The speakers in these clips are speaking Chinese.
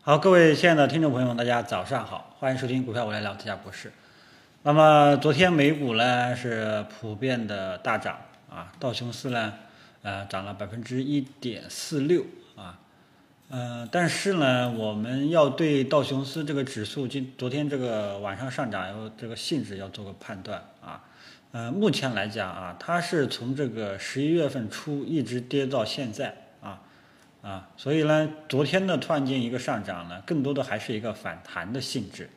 好，各位亲爱的听众朋友们，大家早上好，欢迎收听股票我来聊，特家博士。那么昨天美股呢是普遍的大涨啊，道琼斯呢呃涨了百分之一点四六啊，嗯，但是呢我们要对道琼斯这个指数今昨天这个晚上上涨有这个性质要做个判断啊，呃，目前来讲啊，它是从这个十一月份初一直跌到现在。啊，所以呢，昨天的突然间一个上涨呢，更多的还是一个反弹的性质，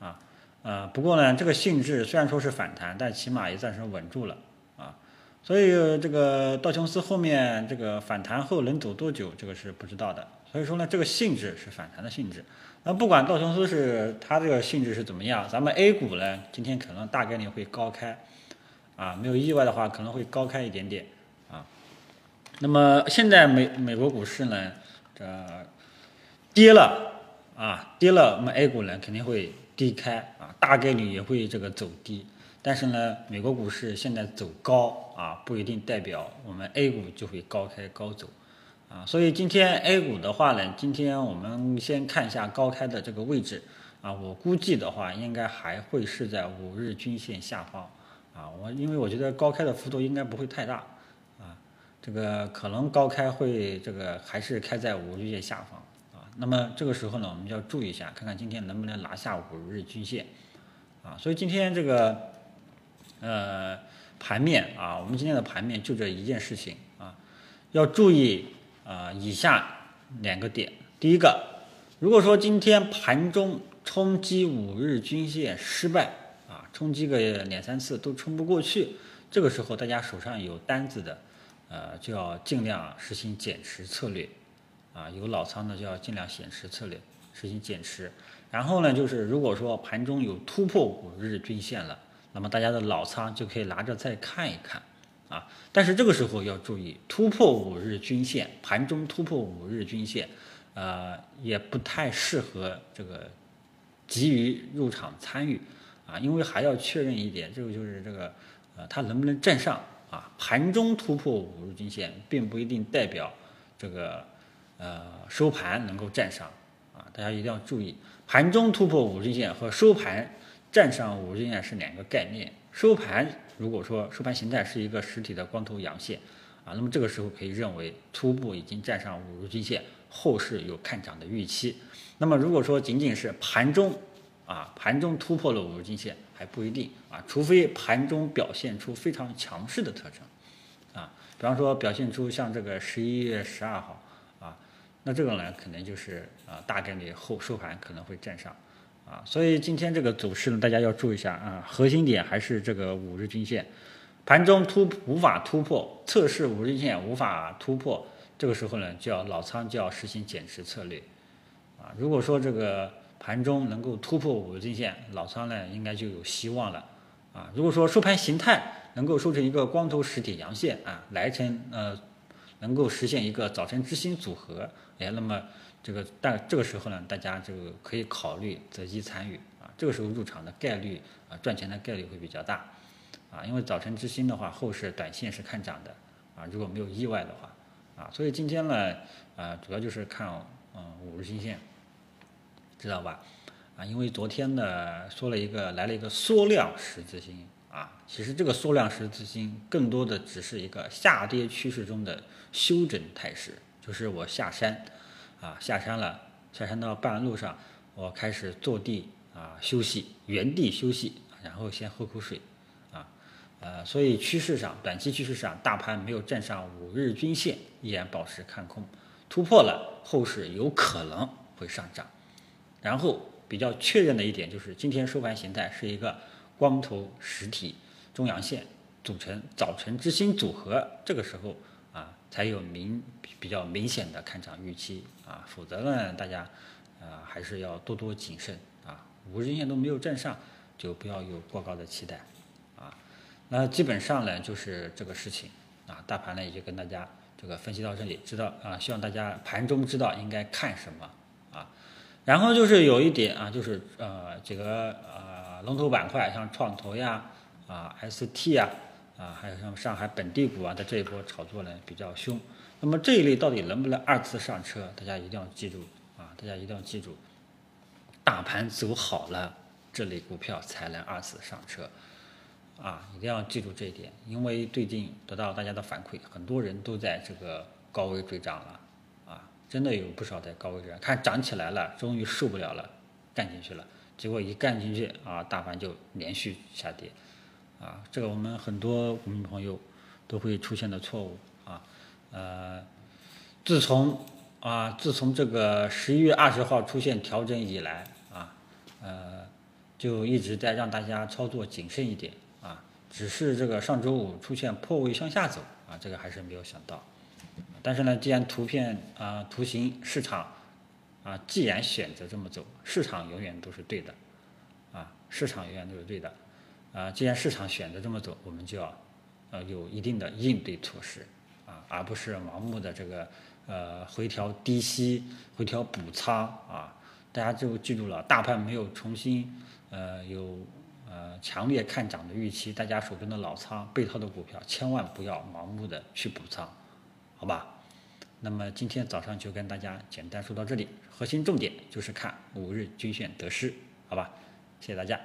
啊，呃，不过呢，这个性质虽然说是反弹，但起码也暂时稳住了，啊，所以这个道琼斯后面这个反弹后能走多久，这个是不知道的。所以说呢，这个性质是反弹的性质。那不管道琼斯是它这个性质是怎么样，咱们 A 股呢，今天可能大概率会高开，啊，没有意外的话，可能会高开一点点。那么现在美美国股市呢，这跌了啊，跌了，我们 A 股呢肯定会低开啊，大概率也会这个走低。但是呢，美国股市现在走高啊，不一定代表我们 A 股就会高开高走啊。所以今天 A 股的话呢，今天我们先看一下高开的这个位置啊，我估计的话应该还会是在五日均线下方啊。我因为我觉得高开的幅度应该不会太大。这个可能高开会这个还是开在五日线下方啊，那么这个时候呢，我们就要注意一下，看看今天能不能拿下五日均线啊。所以今天这个呃盘面啊，我们今天的盘面就这一件事情啊，要注意啊以下两个点。第一个，如果说今天盘中冲击五日均线失败啊，冲击个两三次都冲不过去，这个时候大家手上有单子的。呃，就要尽量实行减持策略，啊，有老仓的就要尽量减持策略，实行减持。然后呢，就是如果说盘中有突破五日均线了，那么大家的老仓就可以拿着再看一看，啊，但是这个时候要注意，突破五日均线，盘中突破五日均线，呃，也不太适合这个急于入场参与，啊，因为还要确认一点，这个就是这个，呃，它能不能站上。啊，盘中突破五日均线，并不一定代表这个呃收盘能够站上啊，大家一定要注意，盘中突破五日均线和收盘站上五日均线是两个概念。收盘如果说收盘形态是一个实体的光头阳线啊，那么这个时候可以认为初步已经站上五日均线，后市有看涨的预期。那么如果说仅仅是盘中啊，盘中突破了五日均线。还不一定啊，除非盘中表现出非常强势的特征，啊，比方说表现出像这个十一月十二号啊，那这个呢可能就是啊大概率后收盘可能会站上啊，所以今天这个走势呢，大家要注意一下啊，核心点还是这个五日均线，盘中突无法突破，测试五日均线无法突破，这个时候呢就要老仓就要实行减持策略啊，如果说这个。盘中能够突破五日均线，老仓呢应该就有希望了啊。如果说收盘形态能够收成一个光头实体阳线啊，来成呃能够实现一个早晨之星组合，哎，那么这个但这个时候呢，大家这个可以考虑择机参与啊。这个时候入场的概率啊，赚钱的概率会比较大啊，因为早晨之星的话，后市短线是看涨的啊，如果没有意外的话啊，所以今天呢啊，主要就是看嗯五日均线。知道吧？啊，因为昨天呢说了一个来了一个缩量十字星啊，其实这个缩量十字星更多的只是一个下跌趋势中的休整态势，就是我下山啊下山了，下山到半路上，我开始坐地啊休息，原地休息，然后先喝口水啊，呃，所以趋势上短期趋势上，大盘没有站上五日均线，依然保持看空，突破了后市有可能会上涨。然后比较确认的一点就是，今天收盘形态是一个光头实体中阳线组成早晨之星组合，这个时候啊才有明比较明显的看涨预期啊，否则呢大家啊还是要多多谨慎啊，五日线都没有站上，就不要有过高的期待啊。那基本上呢就是这个事情啊，大盘呢也就跟大家这个分析到这里，知道啊，希望大家盘中知道应该看什么啊。然后就是有一点啊，就是呃几个呃龙头板块，像创投呀、啊 ST 呀、啊还有像上海本地股啊，在这一波炒作呢比较凶。那么这一类到底能不能二次上车？大家一定要记住啊，大家一定要记住，大盘走好了，这类股票才能二次上车，啊，一定要记住这一点，因为最近得到大家的反馈，很多人都在这个高位追涨了，真的有不少在高位追涨，看涨起来了，终于受不了了，干进去了，结果一干进去啊，大盘就连续下跌，啊，这个我们很多股民朋友都会出现的错误啊，呃，自从啊，自从这个十一月二十号出现调整以来啊，呃，就一直在让大家操作谨慎一点啊。只是这个上周五出现破位向下走啊，这个还是没有想到。但是呢，既然图片啊、图形市场啊，既然选择这么走，市场永远都是对的啊，市场永远都是对的啊。既然市场选择这么走，我们就要呃有一定的应对措施啊，而不是盲目的这个。呃，回调低吸，回调补仓啊，大家就记住了，大盘没有重新呃有呃强烈看涨的预期，大家手中的老仓被套的股票千万不要盲目的去补仓，好吧？那么今天早上就跟大家简单说到这里，核心重点就是看五日均线得失，好吧？谢谢大家。